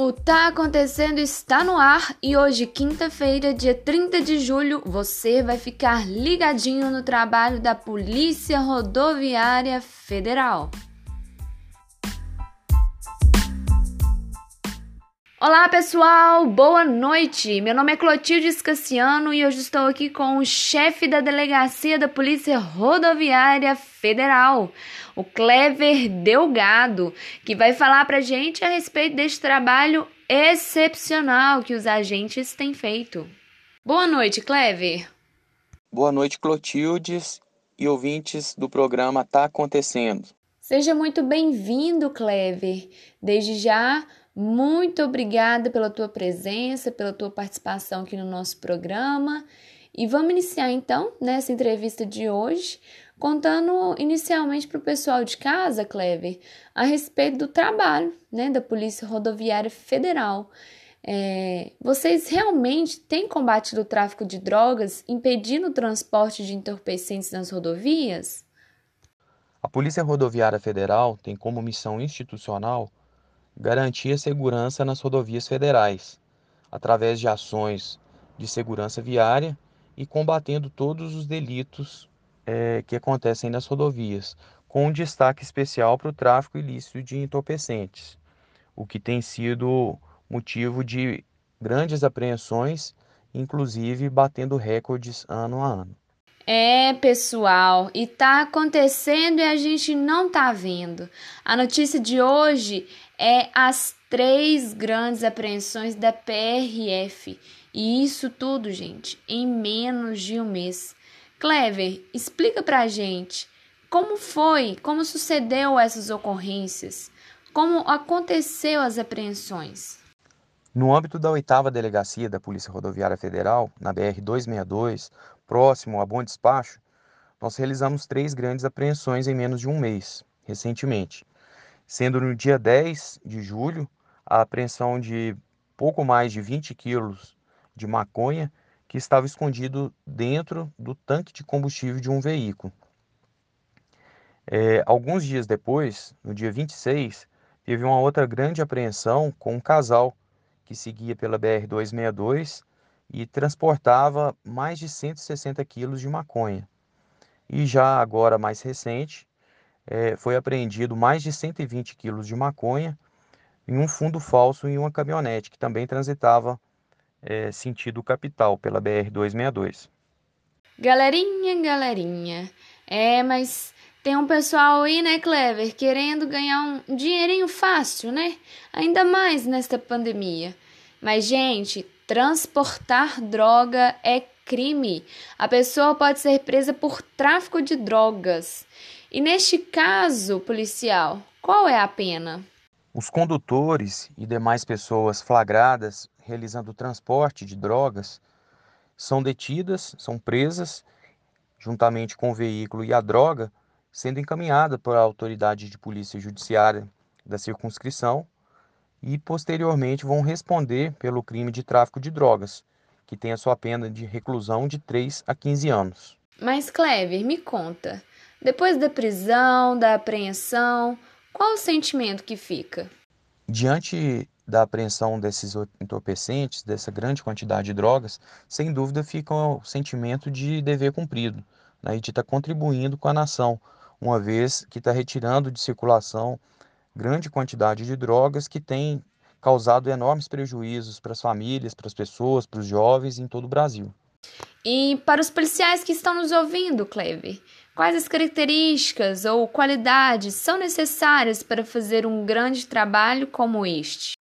O Tá Acontecendo está no ar e hoje, quinta-feira, dia 30 de julho, você vai ficar ligadinho no trabalho da Polícia Rodoviária Federal. Olá pessoal, boa noite. Meu nome é Clotilde Escaciano e hoje estou aqui com o chefe da delegacia da Polícia Rodoviária Federal, o Clever Delgado, que vai falar pra gente a respeito deste trabalho excepcional que os agentes têm feito. Boa noite, Clever. Boa noite, Clotildes e ouvintes do programa Tá Acontecendo. Seja muito bem-vindo, Clever. Desde já, muito obrigada pela tua presença, pela tua participação aqui no nosso programa. E vamos iniciar então nessa entrevista de hoje, contando inicialmente para o pessoal de casa, Clever, a respeito do trabalho né, da Polícia Rodoviária Federal. É, vocês realmente têm combatido o tráfico de drogas, impedindo o transporte de entorpecentes nas rodovias? A Polícia Rodoviária Federal tem como missão institucional garantir a segurança nas rodovias federais, através de ações de segurança viária e combatendo todos os delitos é, que acontecem nas rodovias, com um destaque especial para o tráfico ilícito de entorpecentes, o que tem sido motivo de grandes apreensões, inclusive batendo recordes ano a ano. É, pessoal, e tá acontecendo e a gente não tá vendo. A notícia de hoje é as três grandes apreensões da PRF. E isso tudo, gente, em menos de um mês. Clever, explica pra gente como foi, como sucedeu essas ocorrências, como aconteceu as apreensões. No âmbito da oitava delegacia da Polícia Rodoviária Federal, na BR-262, próximo a Bom Despacho, nós realizamos três grandes apreensões em menos de um mês, recentemente sendo no dia 10 de julho a apreensão de pouco mais de 20 quilos de maconha que estava escondido dentro do tanque de combustível de um veículo. É, alguns dias depois, no dia 26, teve uma outra grande apreensão com um casal que seguia pela BR-262 e transportava mais de 160 quilos de maconha. E já agora mais recente, é, foi apreendido mais de 120 quilos de maconha em um fundo falso em uma caminhonete que também transitava é, sentido capital pela BR-262. Galerinha, galerinha, é, mas tem um pessoal aí, né, Clever, querendo ganhar um dinheirinho fácil, né? Ainda mais nesta pandemia. Mas, gente, transportar droga é crime. A pessoa pode ser presa por tráfico de drogas. E neste caso policial, qual é a pena? Os condutores e demais pessoas flagradas realizando o transporte de drogas são detidas, são presas, juntamente com o veículo e a droga, sendo encaminhada para a autoridade de polícia judiciária da circunscrição e posteriormente vão responder pelo crime de tráfico de drogas, que tem a sua pena de reclusão de 3 a 15 anos. Mas Clever, me conta, depois da prisão, da apreensão, qual o sentimento que fica? Diante da apreensão desses entorpecentes, dessa grande quantidade de drogas, sem dúvida fica o sentimento de dever cumprido, né, de estar tá contribuindo com a nação, uma vez que está retirando de circulação grande quantidade de drogas que tem causado enormes prejuízos para as famílias, para as pessoas, para os jovens em todo o Brasil. E para os policiais que estão nos ouvindo, Cleve, quais as características ou qualidades são necessárias para fazer um grande trabalho como este?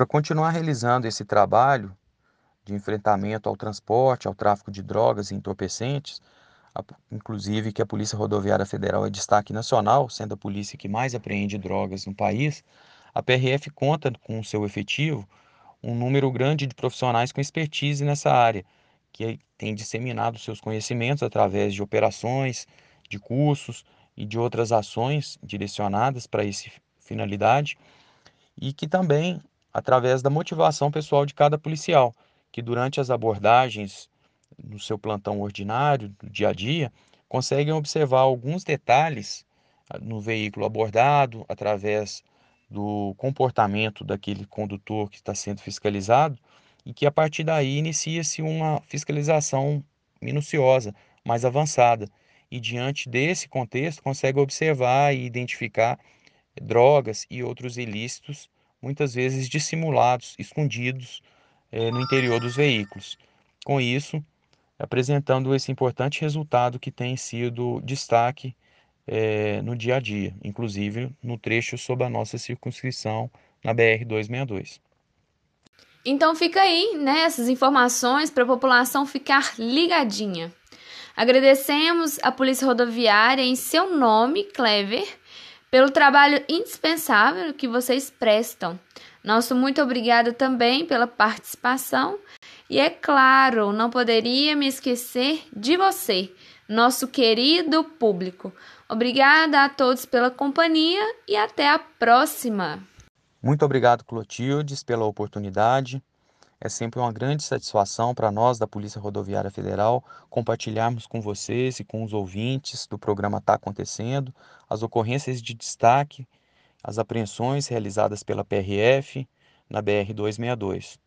Para continuar realizando esse trabalho de enfrentamento ao transporte, ao tráfico de drogas e entorpecentes, inclusive que a Polícia Rodoviária Federal é destaque nacional, sendo a polícia que mais apreende drogas no país, a PRF conta com seu efetivo um número grande de profissionais com expertise nessa área, que tem disseminado seus conhecimentos através de operações, de cursos e de outras ações direcionadas para essa finalidade, e que também através da motivação pessoal de cada policial, que durante as abordagens no seu plantão ordinário, do dia a dia, conseguem observar alguns detalhes ah, no veículo abordado através do comportamento daquele condutor que está sendo fiscalizado e que a partir daí inicia-se uma fiscalização minuciosa, mais avançada. E diante desse contexto, consegue observar e identificar drogas e outros ilícitos, muitas vezes dissimulados, escondidos eh, no interior dos veículos. Com isso, apresentando esse importante resultado que tem sido destaque eh, no dia a dia, inclusive no trecho sob a nossa circunscrição na BR-262. Então fica aí, né, essas informações para a população ficar ligadinha. Agradecemos a Polícia Rodoviária em seu nome, Clever, pelo trabalho indispensável que vocês prestam. Nosso muito obrigado também pela participação e é claro, não poderia me esquecer de você, nosso querido público. Obrigada a todos pela companhia e até a próxima. Muito obrigado, Clotildes, pela oportunidade. É sempre uma grande satisfação para nós da Polícia Rodoviária Federal compartilharmos com vocês e com os ouvintes do programa Tá Acontecendo as ocorrências de destaque, as apreensões realizadas pela PRF na BR-262.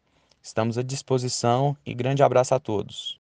Estamos à disposição e grande abraço a todos.